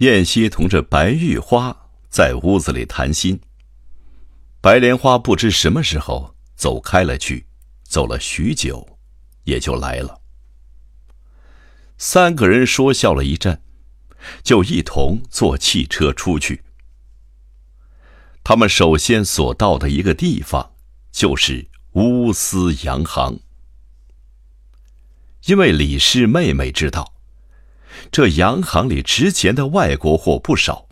燕西同着白玉花在屋子里谈心。白莲花不知什么时候走开了去，走了许久，也就来了。三个人说笑了一阵，就一同坐汽车出去。他们首先所到的一个地方，就是乌丝洋行，因为李氏妹妹知道。这洋行里值钱的外国货不少，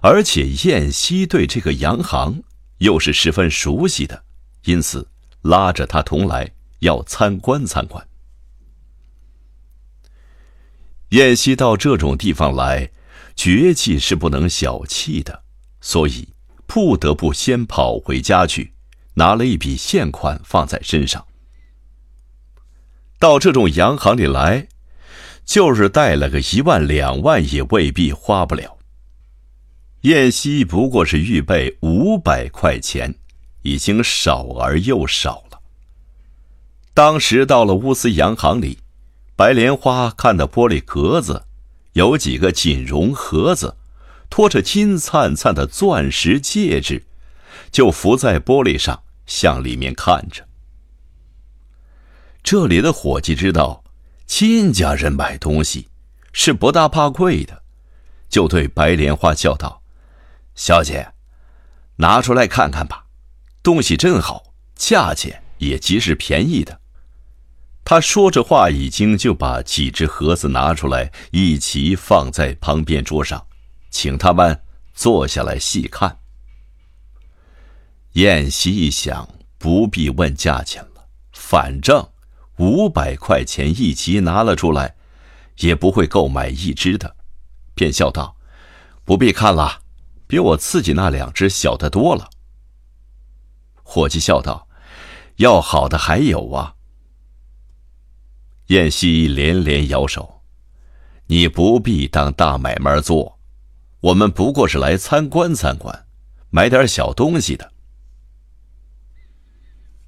而且燕西对这个洋行又是十分熟悉的，因此拉着他同来，要参观参观。燕西到这种地方来，绝技是不能小气的，所以不得不先跑回家去，拿了一笔现款放在身上。到这种洋行里来。就是带了个一万两万，也未必花不了。燕西不过是预备五百块钱，已经少而又少了。当时到了乌斯洋行里，白莲花看到玻璃格子，有几个锦绒盒子，托着金灿灿的钻石戒指，就伏在玻璃上向里面看着。这里的伙计知道。亲家人买东西是不大怕贵的，就对白莲花笑道：“小姐，拿出来看看吧，东西真好，价钱也极是便宜的。”他说着话，已经就把几只盒子拿出来，一起放在旁边桌上，请他们坐下来细看。燕西一想，不必问价钱了，反正。五百块钱一集拿了出来，也不会购买一只的，便笑道：“不必看了，比我自己那两只小的多了。”伙计笑道：“要好的还有啊。”燕西连连摇手：“你不必当大买卖做，我们不过是来参观参观，买点小东西的。”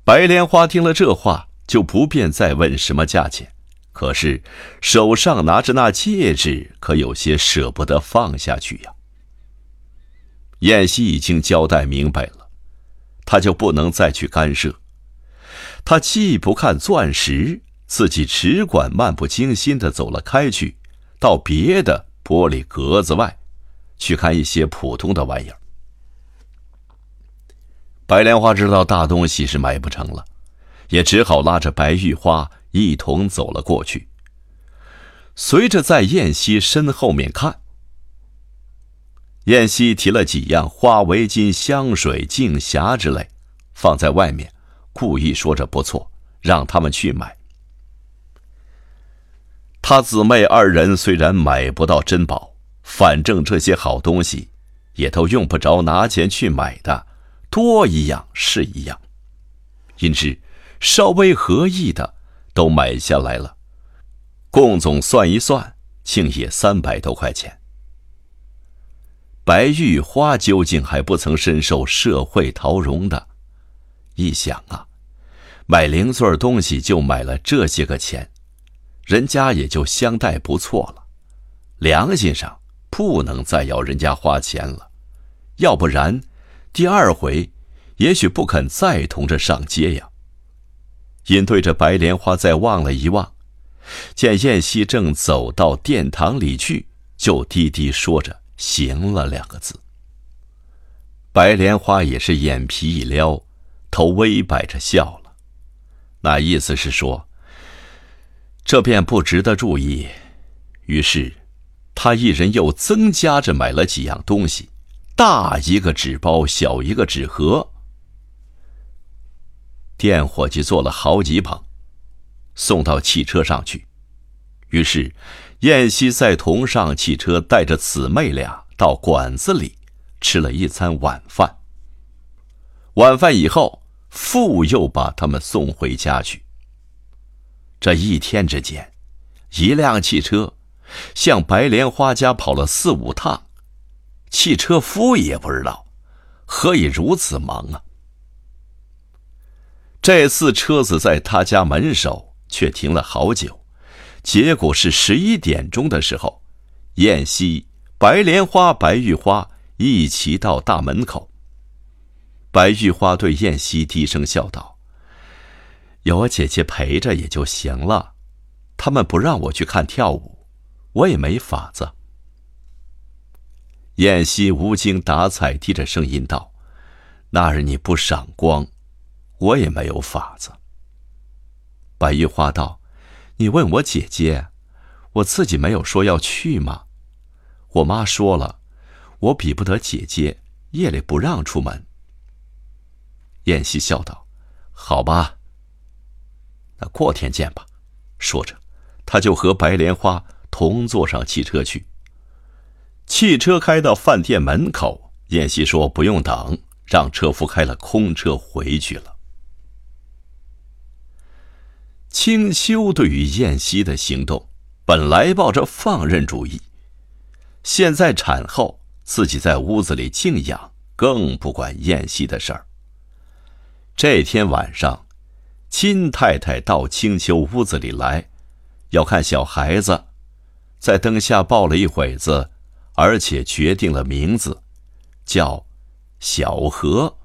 白莲花听了这话。就不便再问什么价钱，可是手上拿着那戒指，可有些舍不得放下去呀。燕西已经交代明白了，他就不能再去干涉。他既不看钻石，自己只管漫不经心的走了开去，到别的玻璃格子外，去看一些普通的玩意儿。白莲花知道大东西是买不成了。也只好拉着白玉花一同走了过去。随着在燕西身后面看，燕西提了几样花围巾、香水、镜匣之类，放在外面，故意说着不错，让他们去买。他姊妹二人虽然买不到珍宝，反正这些好东西，也都用不着拿钱去买的，多一样是一样，因之。稍微合意的，都买下来了，共总算一算，竟也三百多块钱。白玉花究竟还不曾深受社会陶容的，一想啊，买零碎东西就买了这些个钱，人家也就相待不错了，良心上不能再要人家花钱了，要不然，第二回，也许不肯再同着上街呀。因对着白莲花再望了一望，见燕西正走到殿堂里去，就低低说着“行了”两个字。白莲花也是眼皮一撩，头微摆着笑了，那意思是说，这便不值得注意。于是，他一人又增加着买了几样东西，大一个纸包，小一个纸盒。店伙计做了好几捧，送到汽车上去。于是，燕西再同上汽车，带着姊妹俩到馆子里吃了一餐晚饭。晚饭以后，父又把他们送回家去。这一天之间，一辆汽车向白莲花家跑了四五趟，汽车夫也不知道何以如此忙啊。这次车子在他家门首却停了好久，结果是十一点钟的时候，燕西白莲花、白玉花一起到大门口。白玉花对燕西低声笑道：“有我姐姐陪着也就行了，他们不让我去看跳舞，我也没法子。”燕西无精打采，低着声音道：“那日你不赏光，我也没有法子。”白玉花道：“你问我姐姐，我自己没有说要去吗？我妈说了，我比不得姐姐，夜里不让出门。”燕西笑道：“好吧，那过天见吧。”说着，他就和白莲花同坐上汽车去。汽车开到饭店门口，燕西说：“不用等，让车夫开了空车回去了。”清秋对于燕西的行动，本来抱着放任主义，现在产后自己在屋子里静养，更不管燕西的事儿。这天晚上，金太太到青丘屋子里来，要看小孩子，在灯下抱了一会子，而且决定了名字，叫小何。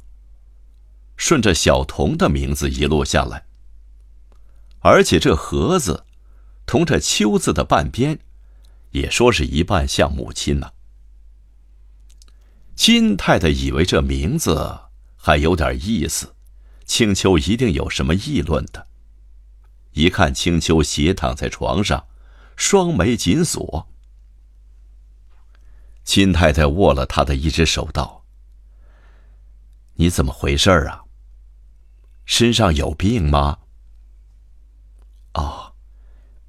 顺着小童的名字一路下来，而且这“何”字，同这“秋”字的半边，也说是一半像母亲呢。金太太以为这名字还有点意思。青丘一定有什么议论的。一看青丘斜躺在床上，双眉紧锁。金太太握了他的一只手，道：“你怎么回事啊？身上有病吗？”“哦，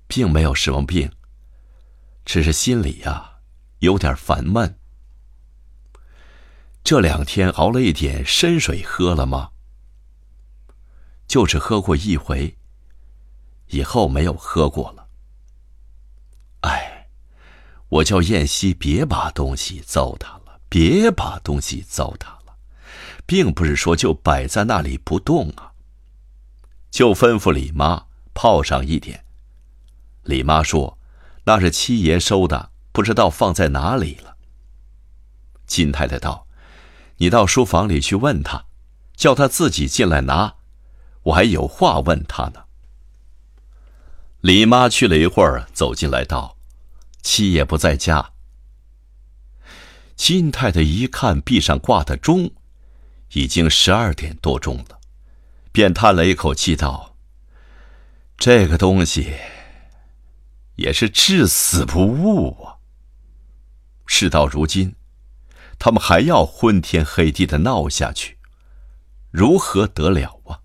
并没有什么病，只是心里呀有点烦闷。这两天熬了一点参水，喝了吗？”就只喝过一回，以后没有喝过了。哎，我叫燕西别把东西糟蹋了，别把东西糟蹋了，并不是说就摆在那里不动啊。就吩咐李妈泡上一点。李妈说：“那是七爷收的，不知道放在哪里了。”金太太道：“你到书房里去问他，叫他自己进来拿。”我还有话问他呢。李妈去了一会儿，走进来道：“七爷不在家。”金太太一看壁上挂的钟，已经十二点多钟了，便叹了一口气道：“这个东西也是至死不悟啊！事到如今，他们还要昏天黑地的闹下去，如何得了啊？”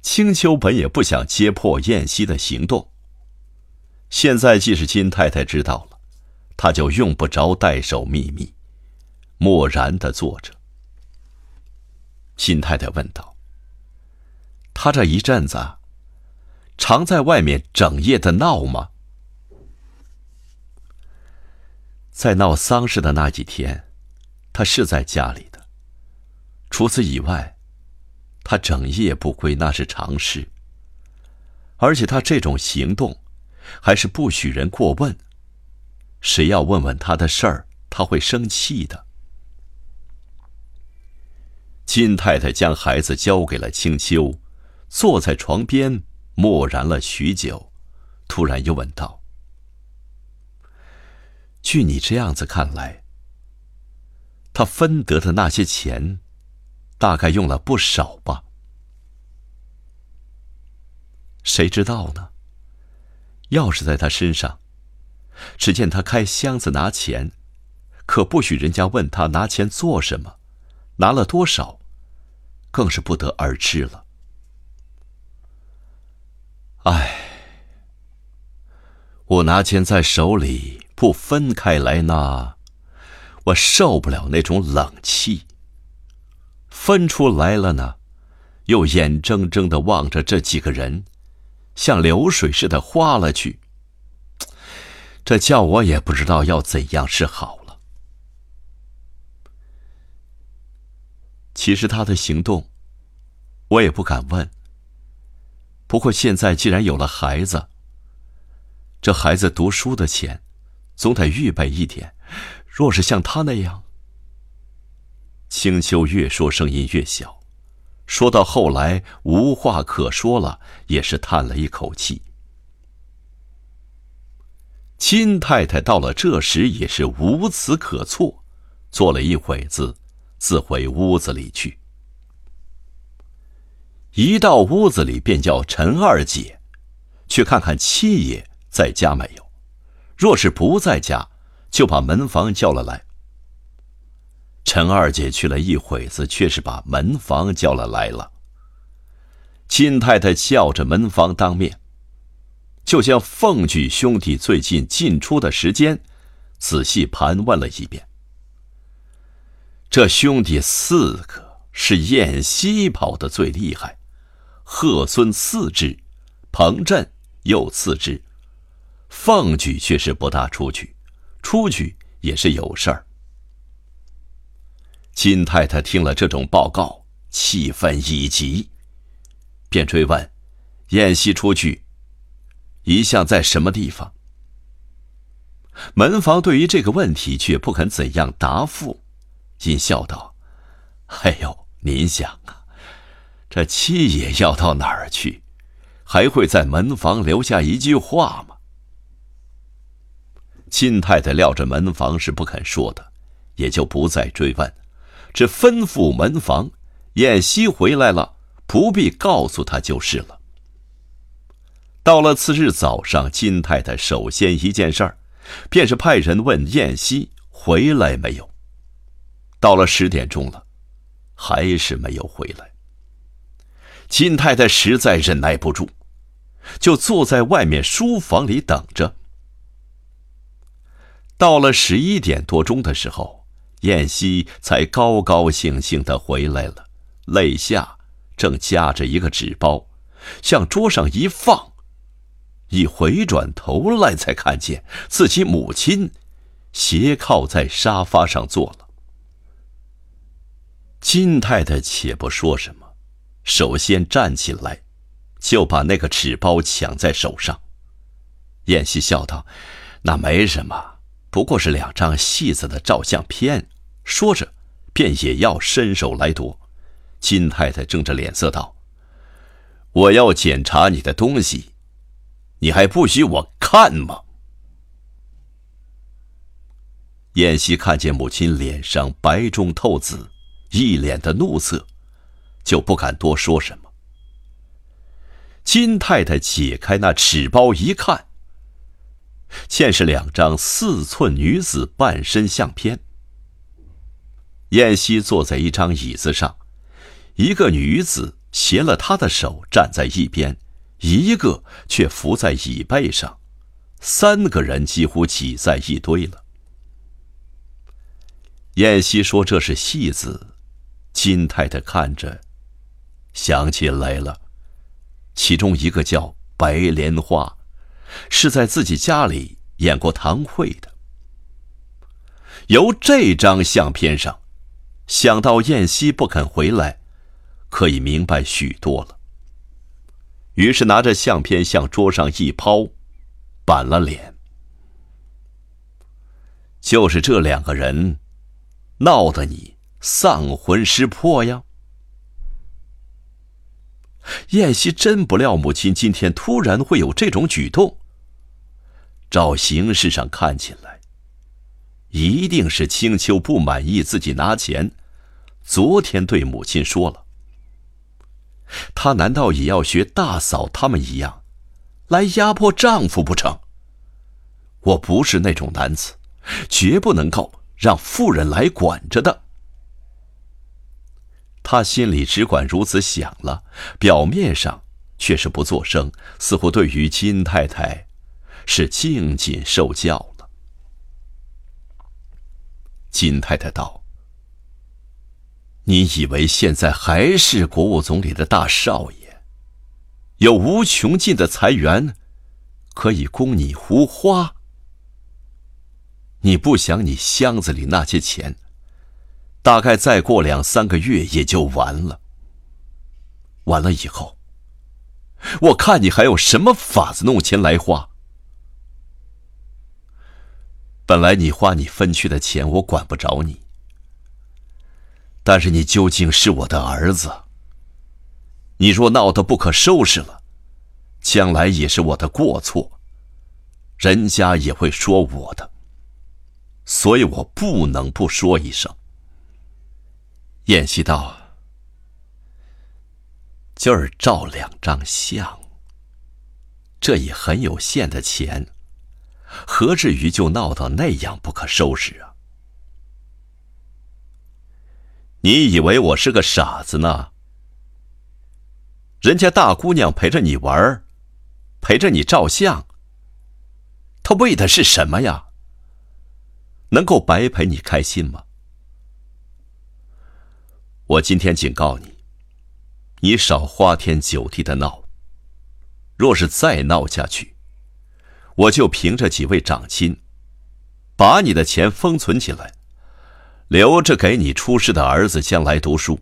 青丘本也不想揭破燕西的行动。现在既是金太太知道了，他就用不着代守秘密，默然的坐着。金太太问道：“他这一阵子，常在外面整夜的闹吗？”在闹丧事的那几天，他是在家里的。除此以外。他整夜不归，那是常事。而且他这种行动，还是不许人过问。谁要问问他的事儿，他会生气的。金太太将孩子交给了青丘，坐在床边默然了许久，突然又问道：“据你这样子看来，他分得的那些钱？”大概用了不少吧，谁知道呢？钥匙在他身上，只见他开箱子拿钱，可不许人家问他拿钱做什么，拿了多少，更是不得而知了。唉，我拿钱在手里不分开来拿，我受不了那种冷气。分出来了呢，又眼睁睁的望着这几个人，像流水似的花了去。这叫我也不知道要怎样是好了。其实他的行动，我也不敢问。不过现在既然有了孩子，这孩子读书的钱，总得预备一点。若是像他那样……”青秋越说声音越小，说到后来无话可说了，也是叹了一口气。金太太到了这时也是无词可措，坐了一会子，自回屋子里去。一到屋子里，便叫陈二姐去看看七爷在家没有。若是不在家，就把门房叫了来。陈二姐去了一会子，却是把门房叫了来了。金太太叫着门房当面。就将凤举兄弟最近进出的时间，仔细盘问了一遍。这兄弟四个是燕西跑的最厉害，贺孙次之，彭震又次之，凤举却是不大出去，出去也是有事儿。金太太听了这种报告，气愤已极，便追问：燕西出去？一向在什么地方？门房对于这个问题却不肯怎样答复，因笑道：“哎呦，您想啊，这七爷要到哪儿去，还会在门房留下一句话吗？”金太太料着门房是不肯说的，也就不再追问，只吩咐门房：燕西回来了，不必告诉他就是了。到了次日早上，金太太首先一件事儿，便是派人问燕西回来没有。到了十点钟了，还是没有回来。金太太实在忍耐不住，就坐在外面书房里等着。到了十一点多钟的时候，燕西才高高兴兴的回来了，肋下正夹着一个纸包，向桌上一放。一回转头来，才看见自己母亲斜靠在沙发上坐了。金太太且不说什么，首先站起来，就把那个纸包抢在手上。燕西笑道：“那没什么，不过是两张戏子的照相片。”说着，便也要伸手来夺。金太太正着脸色道：“我要检查你的东西。”你还不许我看吗？燕西看见母亲脸上白中透紫，一脸的怒色，就不敢多说什么。金太太解开那纸包一看，见是两张四寸女子半身相片。燕西坐在一张椅子上，一个女子携了他的手站在一边。一个却伏在椅背上，三个人几乎挤在一堆了。燕西说：“这是戏子。”金太太看着，想起来了，其中一个叫白莲花，是在自己家里演过堂会的。由这张相片上，想到燕西不肯回来，可以明白许多了。于是拿着相片向桌上一抛，板了脸。就是这两个人，闹得你丧魂失魄呀！燕西真不料母亲今天突然会有这种举动。照形式上看起来，一定是青秋不满意自己拿钱，昨天对母亲说了。她难道也要学大嫂他们一样，来压迫丈夫不成？我不是那种男子，绝不能够让妇人来管着的。他心里只管如此想了，表面上却是不作声，似乎对于金太太是静谨受教了。金太太道。你以为现在还是国务总理的大少爷，有无穷尽的财源，可以供你胡花？你不想你箱子里那些钱，大概再过两三个月也就完了。完了以后，我看你还有什么法子弄钱来花？本来你花你分去的钱，我管不着你。但是你究竟是我的儿子。你若闹得不可收拾了，将来也是我的过错，人家也会说我的。所以我不能不说一声。燕西道：“今儿照两张相，这也很有限的钱。”何至于就闹到那样不可收拾啊？你以为我是个傻子呢？人家大姑娘陪着你玩陪着你照相，她为的是什么呀？能够白陪你开心吗？我今天警告你，你少花天酒地的闹。若是再闹下去，我就凭着几位长亲，把你的钱封存起来，留着给你出世的儿子将来读书。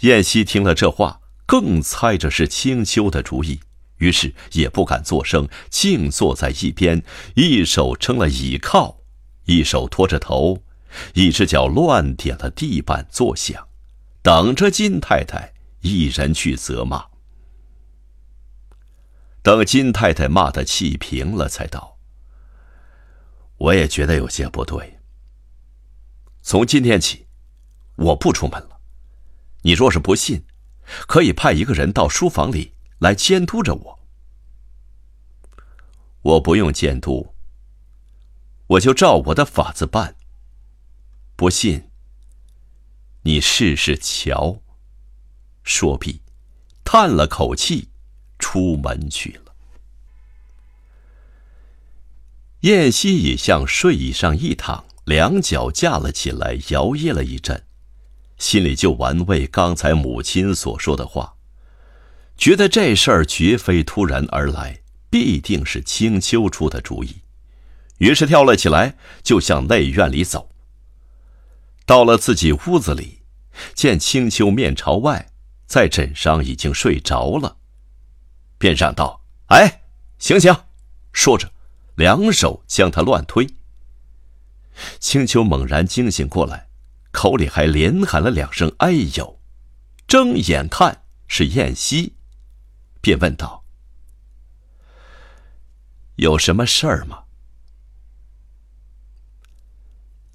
燕西听了这话，更猜着是青丘的主意，于是也不敢作声，静坐在一边，一手撑了倚靠，一手托着头，一只脚乱点了地板作响，等着金太太一人去责骂。等金太太骂的气平了，才道：“我也觉得有些不对。从今天起，我不出门了。你若是不信，可以派一个人到书房里来监督着我。我不用监督，我就照我的法子办。不信，你试试瞧。”说毕，叹了口气。出门去了。燕西已向睡椅上一躺，两脚架了起来，摇曳了一阵，心里就玩味刚才母亲所说的话，觉得这事儿绝非突然而来，必定是青丘出的主意，于是跳了起来，就向内院里走。到了自己屋子里，见青丘面朝外，在枕上已经睡着了。便嚷道：“哎，醒醒！”说着，两手将他乱推。青丘猛然惊醒过来，口里还连喊了两声“哎呦”，睁眼看是燕西，便问道：“有什么事儿吗？”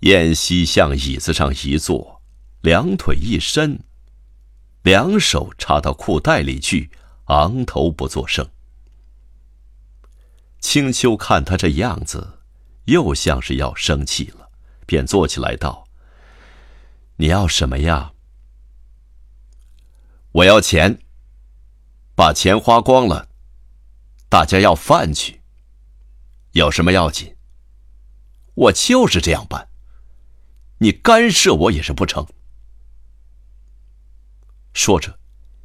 燕西向椅子上一坐，两腿一伸，两手插到裤袋里去。昂头不作声。青丘看他这样子，又像是要生气了，便坐起来道：“你要什么呀？”“我要钱。把钱花光了，大家要饭去。有什么要紧？我就是这样办。你干涉我也是不成。”说着，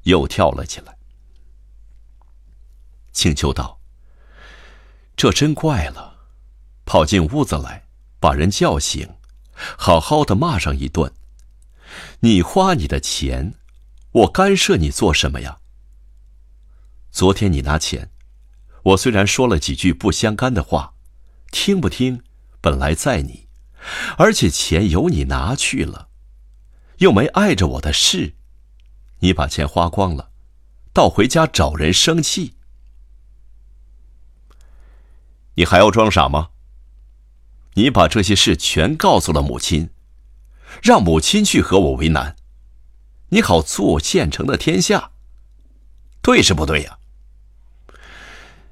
又跳了起来。青丘道：“这真怪了，跑进屋子来，把人叫醒，好好的骂上一顿。你花你的钱，我干涉你做什么呀？昨天你拿钱，我虽然说了几句不相干的话，听不听本来在你，而且钱由你拿去了，又没碍着我的事，你把钱花光了，倒回家找人生气。”你还要装傻吗？你把这些事全告诉了母亲，让母亲去和我为难，你好做现成的天下，对是不对呀？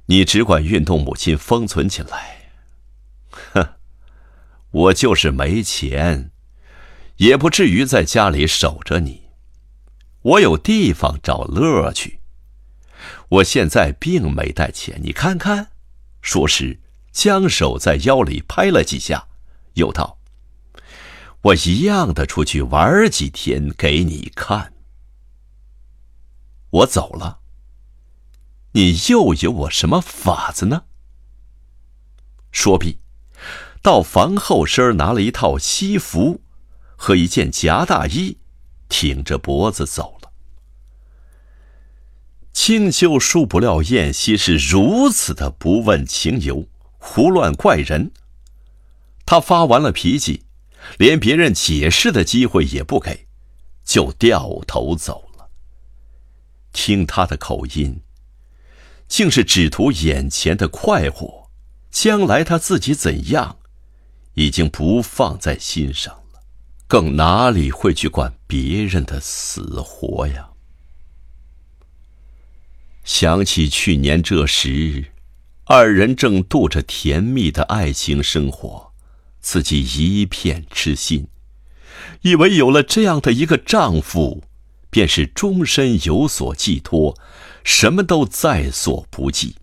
你只管运动母亲封存起来，我就是没钱，也不至于在家里守着你，我有地方找乐趣。我现在并没带钱，你看看。说时，将手在腰里拍了几下，又道：“我一样的出去玩几天给你看。我走了，你又有我什么法子呢？”说毕，到房后身拿了一套西服和一件夹大衣，挺着脖子走了。青丘殊不料燕西是如此的不问情由，胡乱怪人。他发完了脾气，连别人解释的机会也不给，就掉头走了。听他的口音，竟是只图眼前的快活，将来他自己怎样，已经不放在心上了，更哪里会去管别人的死活呀？想起去年这时，二人正度着甜蜜的爱情生活。自己一片痴心，以为有了这样的一个丈夫，便是终身有所寄托，什么都在所不计。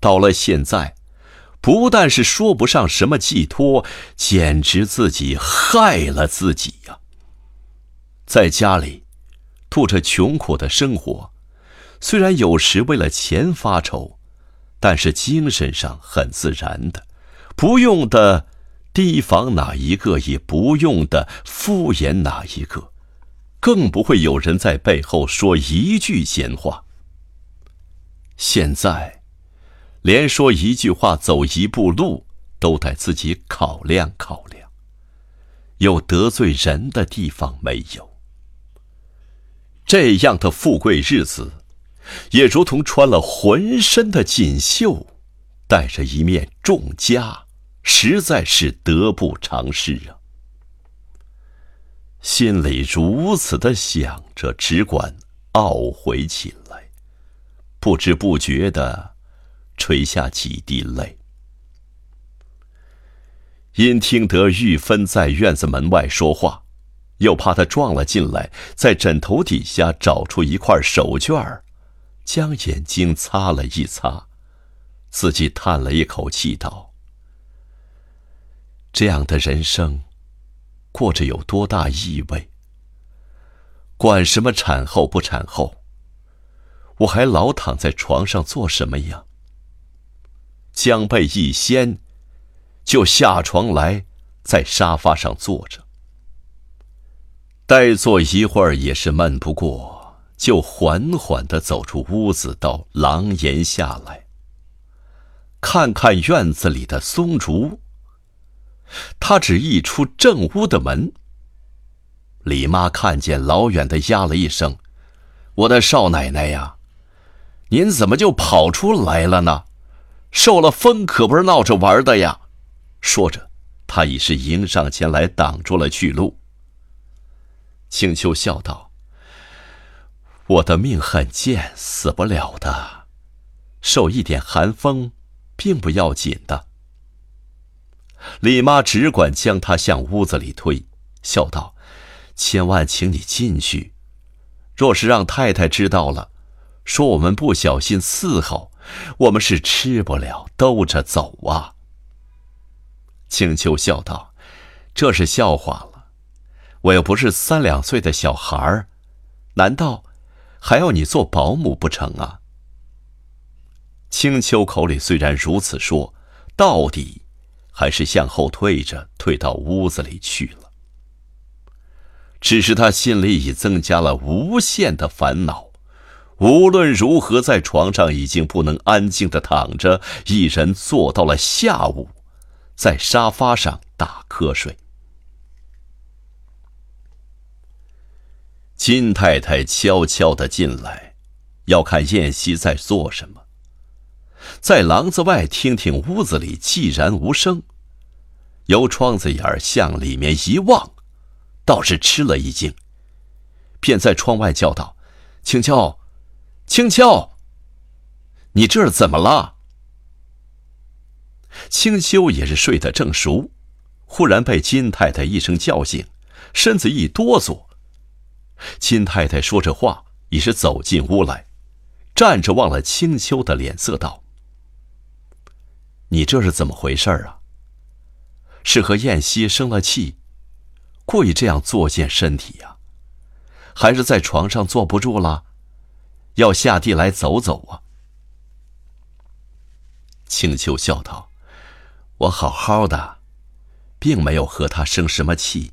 到了现在，不但是说不上什么寄托，简直自己害了自己呀！在家里，度着穷苦的生活，虽然有时为了钱发愁，但是精神上很自然的，不用的。提防哪一个，也不用的敷衍哪一个，更不会有人在背后说一句闲话。现在，连说一句话、走一步路，都得自己考量考量，有得罪人的地方没有？这样的富贵日子，也如同穿了浑身的锦绣，带着一面重枷。实在是得不偿失啊！心里如此的想着，只管懊悔起来，不知不觉的垂下几滴泪。因听得玉芬在院子门外说话，又怕他撞了进来，在枕头底下找出一块手绢儿，将眼睛擦了一擦，自己叹了一口气道。这样的人生，过着有多大意味？管什么产后不产后，我还老躺在床上做什么呀？将被一掀，就下床来，在沙发上坐着。待坐一会儿也是闷不过，就缓缓的走出屋子，到廊檐下来，看看院子里的松竹。他只一出正屋的门，李妈看见，老远的呀了一声：“我的少奶奶呀，您怎么就跑出来了呢？受了风可不是闹着玩的呀！”说着，他已是迎上前来挡住了去路。青秋笑道：“我的命很贱，死不了的，受一点寒风，并不要紧的。”李妈只管将他向屋子里推，笑道：“千万请你进去，若是让太太知道了，说我们不小心伺候，我们是吃不了兜着走啊。”青秋笑道：“这是笑话了，我又不是三两岁的小孩儿，难道还要你做保姆不成啊？”青秋口里虽然如此说，到底。还是向后退着，退到屋子里去了。只是他心里已增加了无限的烦恼，无论如何，在床上已经不能安静的躺着，一人坐到了下午，在沙发上打瞌睡。金太太悄悄的进来，要看燕西在做什么。在廊子外听听屋子里寂然无声，由窗子眼儿向里面一望，倒是吃了一惊，便在窗外叫道：“青秋，青秋，你这是怎么了？”青秋也是睡得正熟，忽然被金太太一声叫醒，身子一哆嗦。金太太说着话，已是走进屋来，站着望了青秋的脸色，道。你这是怎么回事啊？是和燕西生了气，故意这样作践身体呀？还是在床上坐不住了，要下地来走走啊？青秋笑道：“我好好的，并没有和他生什么气，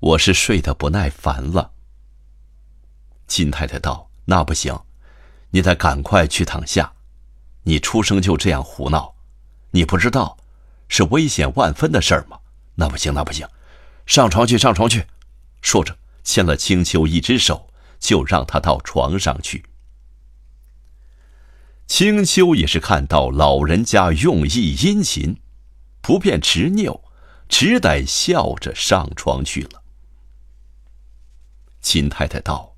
我是睡得不耐烦了。”金太太道：“那不行，你得赶快去躺下，你出生就这样胡闹。”你不知道，是危险万分的事儿吗？那不行，那不行，上床去，上床去。说着，牵了青丘一只手，就让他到床上去。青丘也是看到老人家用意殷勤，不便执拗，只得笑着上床去了。秦太太道：“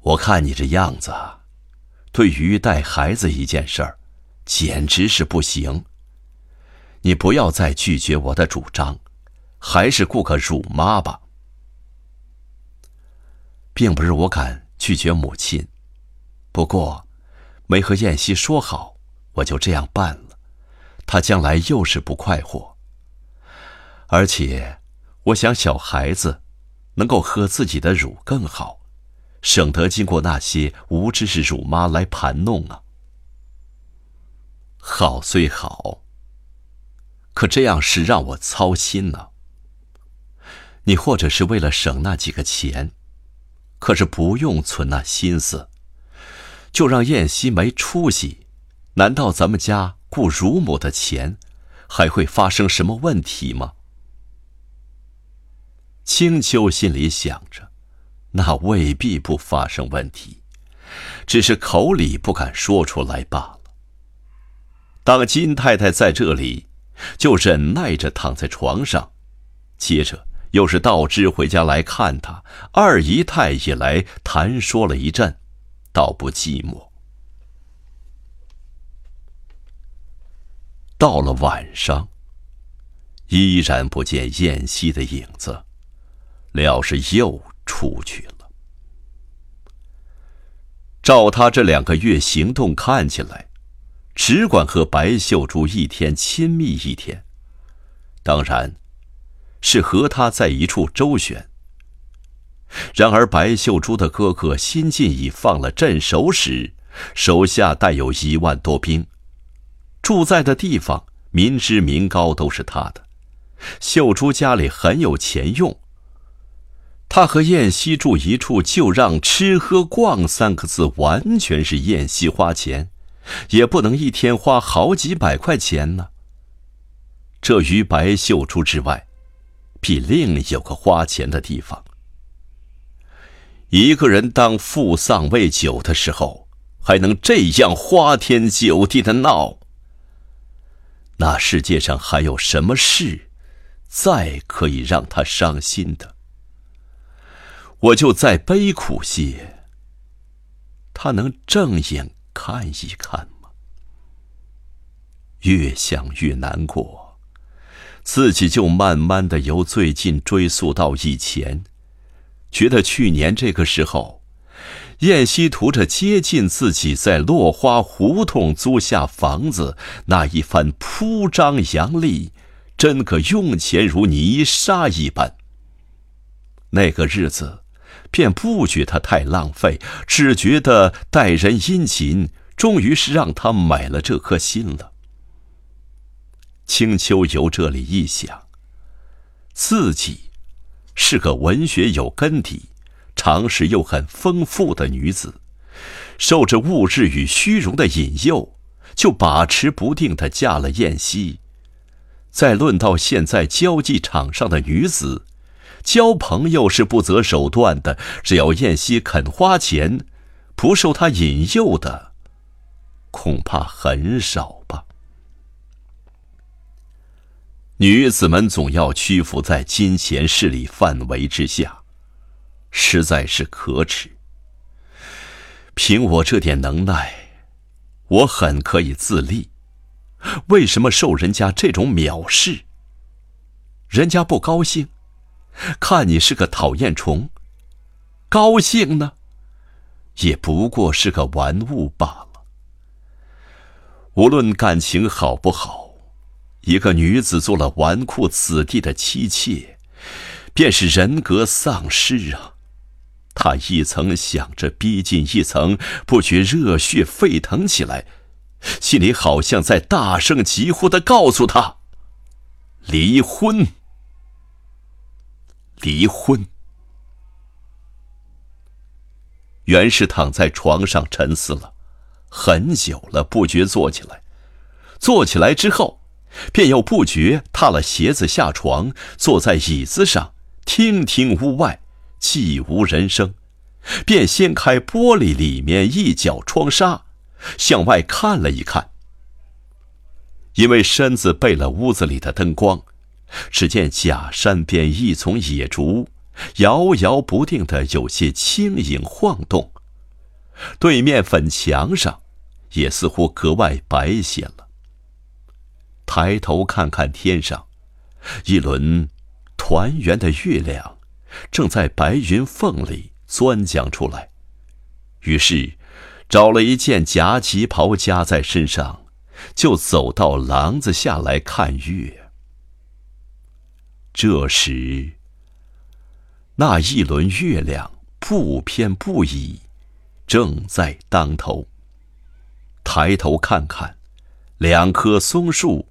我看你这样子，对于带孩子一件事儿，简直是不行。你不要再拒绝我的主张，还是雇个乳妈吧。并不是我敢拒绝母亲，不过……”没和燕西说好，我就这样办了，他将来又是不快活。而且，我想小孩子能够喝自己的乳更好，省得经过那些无知识乳妈来盘弄啊。好虽好，可这样是让我操心呢。你或者是为了省那几个钱，可是不用存那心思。就让燕西没出息，难道咱们家雇乳母的钱还会发生什么问题吗？青丘心里想着，那未必不发生问题，只是口里不敢说出来罢了。当金太太在这里，就忍耐着躺在床上，接着又是道之回家来看他，二姨太也来谈说了一阵。倒不寂寞。到了晚上，依然不见燕西的影子，廖氏又出去了。照他这两个月行动看起来，只管和白秀珠一天亲密一天，当然，是和他在一处周旋。然而，白秀珠的哥哥新晋已放了镇守使，手下带有一万多兵，住在的地方民脂民膏都是他的。秀珠家里很有钱用，他和燕西住一处，就让吃喝逛三个字完全是燕西花钱，也不能一天花好几百块钱呢。这于白秀珠之外，必另有个花钱的地方。一个人当父丧未久的时候，还能这样花天酒地的闹？那世界上还有什么事，再可以让他伤心的？我就再悲苦些，他能正眼看一看吗？越想越难过，自己就慢慢的由最近追溯到以前。觉得去年这个时候，燕西图着接近自己，在落花胡同租下房子，那一番铺张扬丽，真个用钱如泥沙一般。那个日子，便不觉他太浪费，只觉得待人殷勤，终于是让他买了这颗心了。青丘由这里一想，自己。是个文学有根底、常识又很丰富的女子，受着物质与虚荣的引诱，就把持不定的嫁了燕西。再论到现在交际场上的女子，交朋友是不择手段的，只要燕西肯花钱，不受他引诱的，恐怕很少吧。女子们总要屈服在金钱势力范围之下，实在是可耻。凭我这点能耐，我很可以自立，为什么受人家这种藐视？人家不高兴，看你是个讨厌虫；高兴呢，也不过是个玩物罢了。无论感情好不好。一个女子做了纨绔子弟的妻妾，便是人格丧失啊！他一层想着逼近一层，不觉热血沸腾起来，心里好像在大声疾呼的告诉他：“离婚，离婚。”袁氏躺在床上沉思了很久了，不觉坐起来。坐起来之后，便又不觉踏了鞋子下床，坐在椅子上，听听屋外，寂无人声，便掀开玻璃里面一角窗纱，向外看了一看。因为身子背了屋子里的灯光，只见假山边一丛野竹，摇摇不定的，有些轻影晃动。对面粉墙上，也似乎格外白些了。抬头看看天上，一轮团圆的月亮，正在白云缝里钻将出来。于是，找了一件夹旗袍夹在身上。就走到廊子下来看月。这时，那一轮月亮不偏不倚，正在当头。抬头看看，两棵松树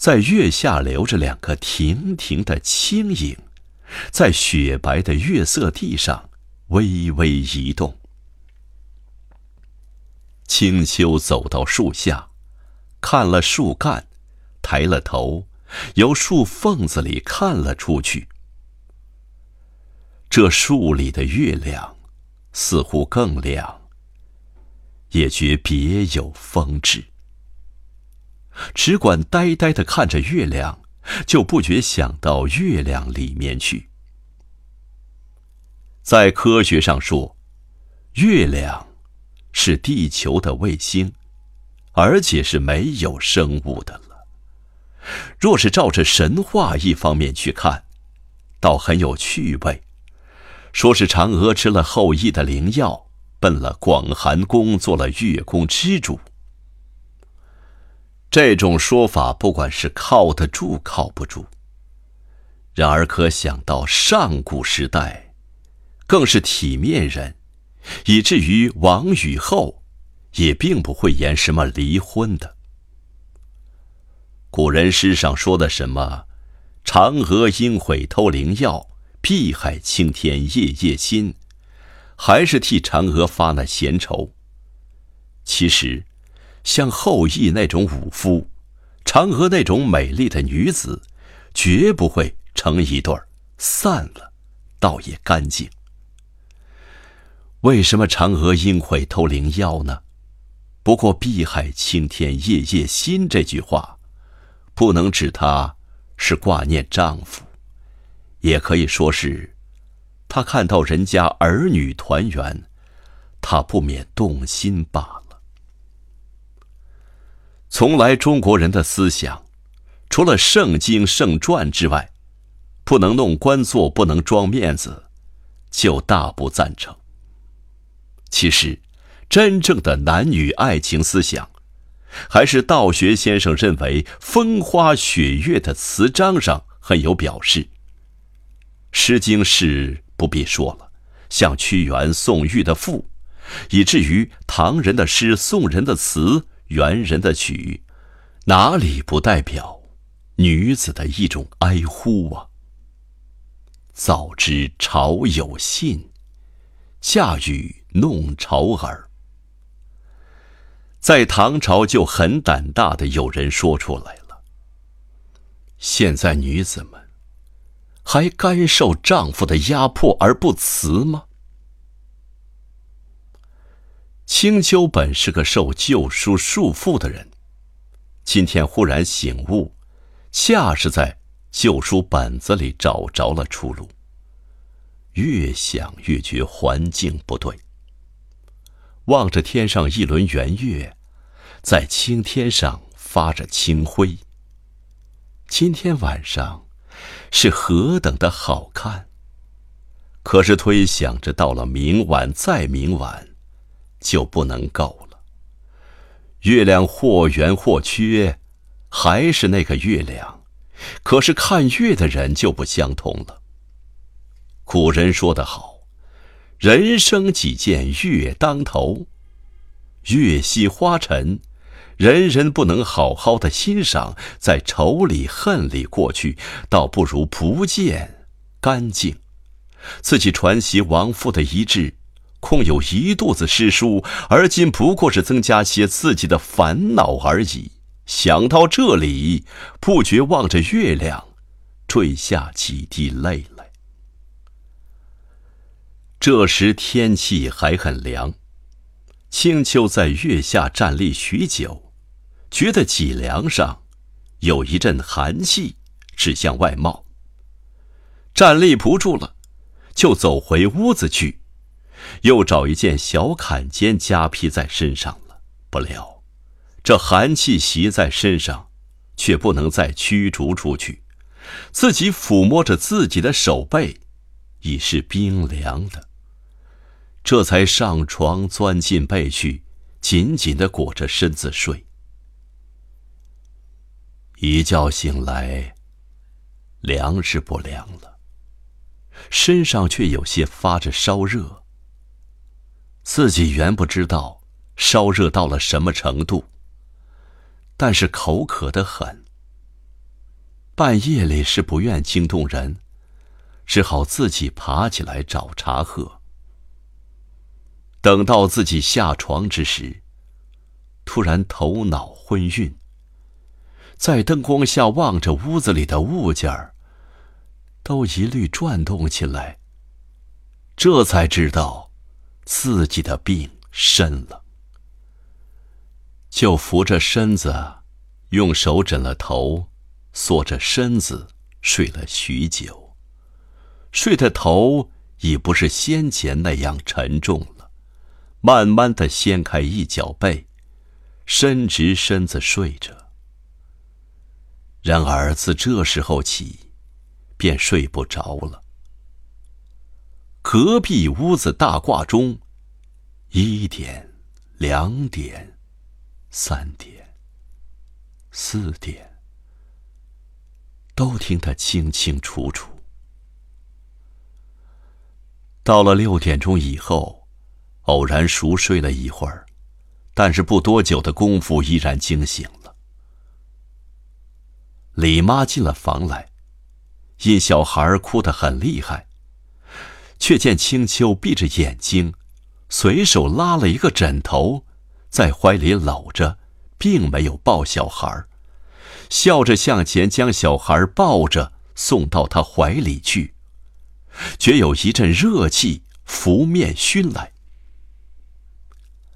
在月下留着两个亭亭的轻影，在雪白的月色地上微微移动。青丘走到树下。看了树干，抬了头，由树缝子里看了出去。这树里的月亮，似乎更亮，也觉别有风致。只管呆呆的看着月亮，就不觉想到月亮里面去。在科学上说，月亮是地球的卫星。而且是没有生物的了。若是照着神话一方面去看，倒很有趣味。说是嫦娥吃了后羿的灵药，奔了广寒宫，做了月宫之主。这种说法，不管是靠得住靠不住。然而，可想到上古时代，更是体面人，以至于王与后。也并不会言什么离婚的。古人诗上说的什么“嫦娥应悔偷灵药，碧海青天夜夜心”，还是替嫦娥发了闲愁。其实，像后羿那种武夫，嫦娥那种美丽的女子，绝不会成一对儿，散了，倒也干净。为什么嫦娥应悔偷灵药呢？不过“碧海青天夜夜心”这句话，不能指她是挂念丈夫，也可以说是，她看到人家儿女团圆，她不免动心罢了。从来中国人的思想，除了圣经圣传之外，不能弄官做，不能装面子，就大不赞成。其实。真正的男女爱情思想，还是道学先生认为风花雪月的词章上很有表示。《诗经》是不必说了，像屈原、宋玉的赋，以至于唐人的诗、宋人的词、元人的曲，哪里不代表女子的一种哀呼啊？早知朝有信，嫁与弄潮儿。在唐朝就很胆大的有人说出来了。现在女子们还甘受丈夫的压迫而不辞吗？青丘本是个受旧书束缚的人，今天忽然醒悟，恰是在旧书本子里找着了出路。越想越觉环境不对。望着天上一轮圆月，在青天上发着清辉。今天晚上是何等的好看！可是推想着到了明晚再明晚，就不能够了。月亮或圆或缺，还是那个月亮，可是看月的人就不相同了。古人说得好。人生几见月当头，月稀花沉，人人不能好好的欣赏，在愁里恨里过去，倒不如不见干净。自己传习亡父的遗志，空有一肚子诗书，而今不过是增加些自己的烦恼而已，想到这里，不觉望着月亮，坠下几滴泪来。这时天气还很凉，青丘在月下站立许久，觉得脊梁上有一阵寒气指向外冒，站立不住了，就走回屋子去，又找一件小坎肩夹披在身上了。不料。这寒气袭在身上，却不能再驱逐出去。自己抚摸着自己的手背，已是冰凉的。这才上床，钻进被去，紧紧的裹着身子睡。一觉醒来，凉是不凉了，身上却有些发着烧热。自己原不知道烧热到了什么程度。但是口渴的很，半夜里是不愿惊动人，只好自己爬起来找茶喝。等到自己下床之时，突然头脑昏晕，在灯光下望着屋子里的物件儿，都一律转动起来。这才知道自己的病深了。就扶着身子，用手枕了头，缩着身子睡了许久。睡的头已不是先前那样沉重了，慢慢的掀开一角被，伸直身子睡着。然而自这时候起，便睡不着了。隔壁屋子大挂钟，一点，两点。三点，四点，都听得清清楚楚。到了六点钟以后，偶然熟睡了一会儿，但是不多久的功夫，依然惊醒了。李妈进了房来，因小孩哭得很厉害，却见青秋闭着眼睛，随手拉了一个枕头。在怀里搂着，并没有抱小孩笑着向前将小孩抱着送到他怀里去，觉有一阵热气拂面熏来。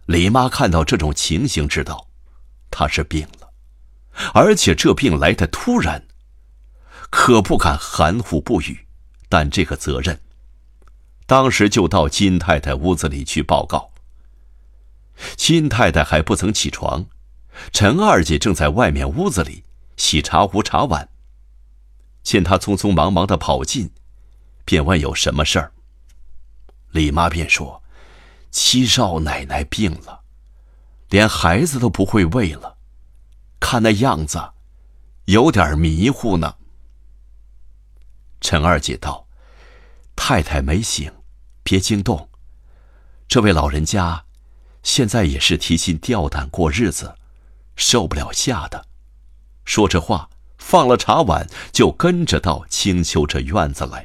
李妈看到这种情形，知道他是病了，而且这病来的突然，可不敢含糊不语，但这个责任，当时就到金太太屋子里去报告。金太太还不曾起床，陈二姐正在外面屋子里洗茶壶茶碗。见她匆匆忙忙的跑进，便问有什么事儿。李妈便说：“七少奶奶病了，连孩子都不会喂了，看那样子，有点迷糊呢。”陈二姐道：“太太没醒，别惊动，这位老人家。”现在也是提心吊胆过日子，受不了吓的。说着话，放了茶碗，就跟着到青丘这院子来。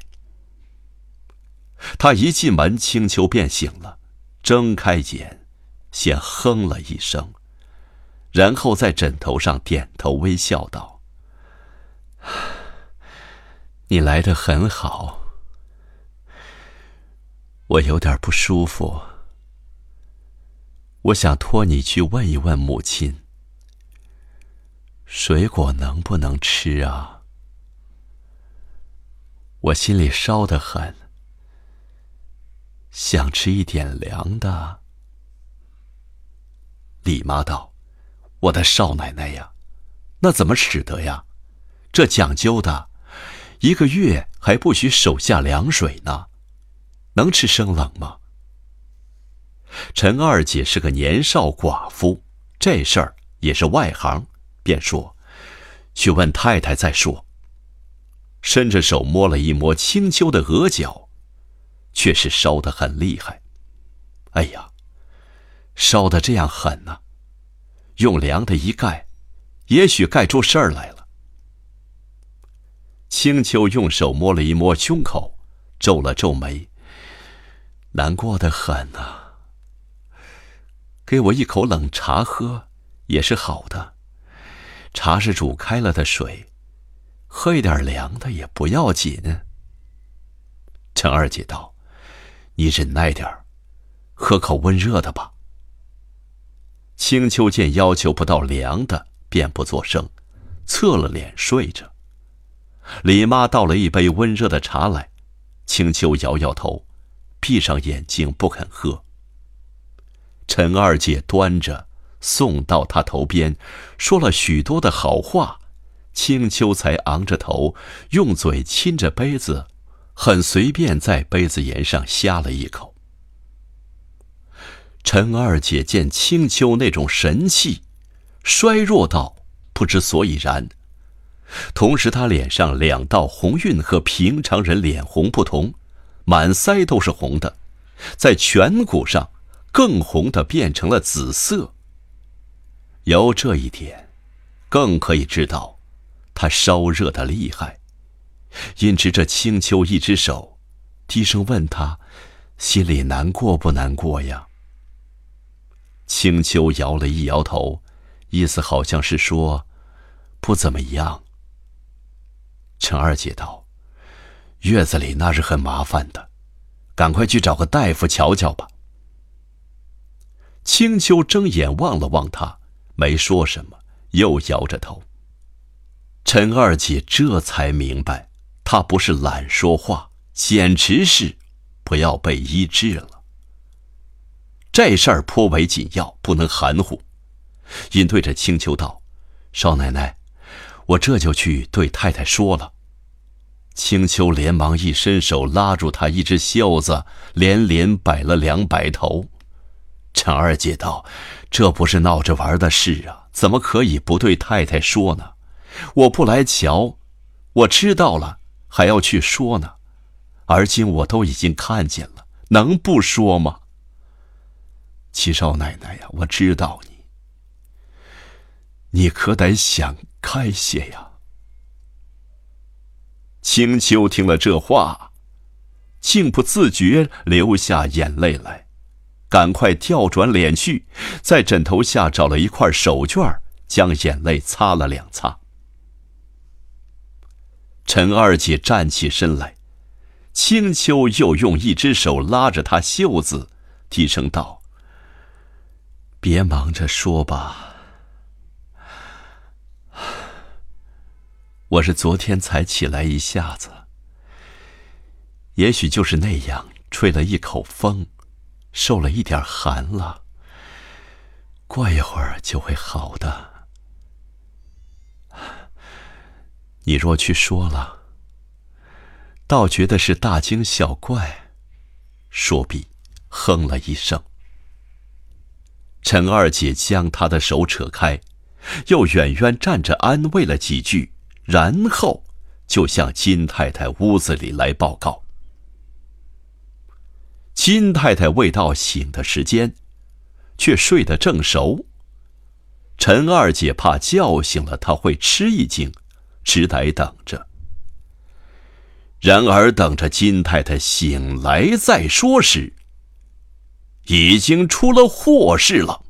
他一进门，青丘便醒了，睁开眼，先哼了一声，然后在枕头上点头微笑道：“ 你来的很好，我有点不舒服。”我想托你去问一问母亲，水果能不能吃啊？我心里烧得很，想吃一点凉的。李妈道：“我的少奶奶呀，那怎么使得呀？这讲究的，一个月还不许手下凉水呢，能吃生冷吗？”陈二姐是个年少寡妇，这事儿也是外行，便说：“去问太太再说。”伸着手摸了一摸青丘的额角，却是烧得很厉害。哎呀，烧得这样狠呢！用凉的一盖，也许盖出事儿来了。青丘用手摸了一摸胸口，皱了皱眉，难过的很呐。给我一口冷茶喝，也是好的。茶是煮开了的水，喝一点凉的也不要紧。陈二姐道：“你忍耐点儿，喝口温热的吧。”青丘见要求不到凉的，便不作声，侧了脸睡着。李妈倒了一杯温热的茶来，青丘摇摇头，闭上眼睛不肯喝。陈二姐端着送到他头边，说了许多的好话，青丘才昂着头，用嘴亲着杯子，很随便在杯子沿上呷了一口。陈二姐见青丘那种神气，衰弱到不知所以然。同时，他脸上两道红晕和平常人脸红不同，满腮都是红的，在颧骨上更红的变成了紫色。由这一点，更可以知道，他烧热的厉害。因执着青丘一只手，低声问他：“心里难过不难过呀？”青丘摇了一摇头，意思好像是说：“不怎么样。”陈二姐道：“月子里那是很麻烦的，赶快去找个大夫瞧瞧吧。”青丘睁眼望了望他，没说什么，又摇着头。陈二姐这才明白，他不是懒说话，简直是不要被医治了。这事儿颇为紧要，不能含糊，因对着青丘道：“少奶奶。”我这就去对太太说了。青丘连忙一伸手拉住他一只袖子，连连摆了两摆头。陈二姐道：“这不是闹着玩的事啊，怎么可以不对太太说呢？我不来瞧，我知道了还要去说呢。而今我都已经看见了，能不说吗？”七少奶奶呀，我知道你，你可得想。开些呀！青丘听了这话，竟不自觉流下眼泪来，赶快调转脸去，在枕头下找了一块手绢，将眼泪擦了两擦。陈二姐站起身来，青丘又用一只手拉着她袖子，低声道：“别忙着说吧。”我是昨天才起来一下子，也许就是那样吹了一口风，受了一点寒了。过一会儿就会好的。你若去说了，倒觉得是大惊小怪。说毕，哼了一声。陈二姐将他的手扯开，又远远站着安慰了几句。然后，就向金太太屋子里来报告。金太太未到醒的时间，却睡得正熟。陈二姐怕叫醒了她会吃一惊，只得等着。然而等着金太太醒来再说时，已经出了祸事了。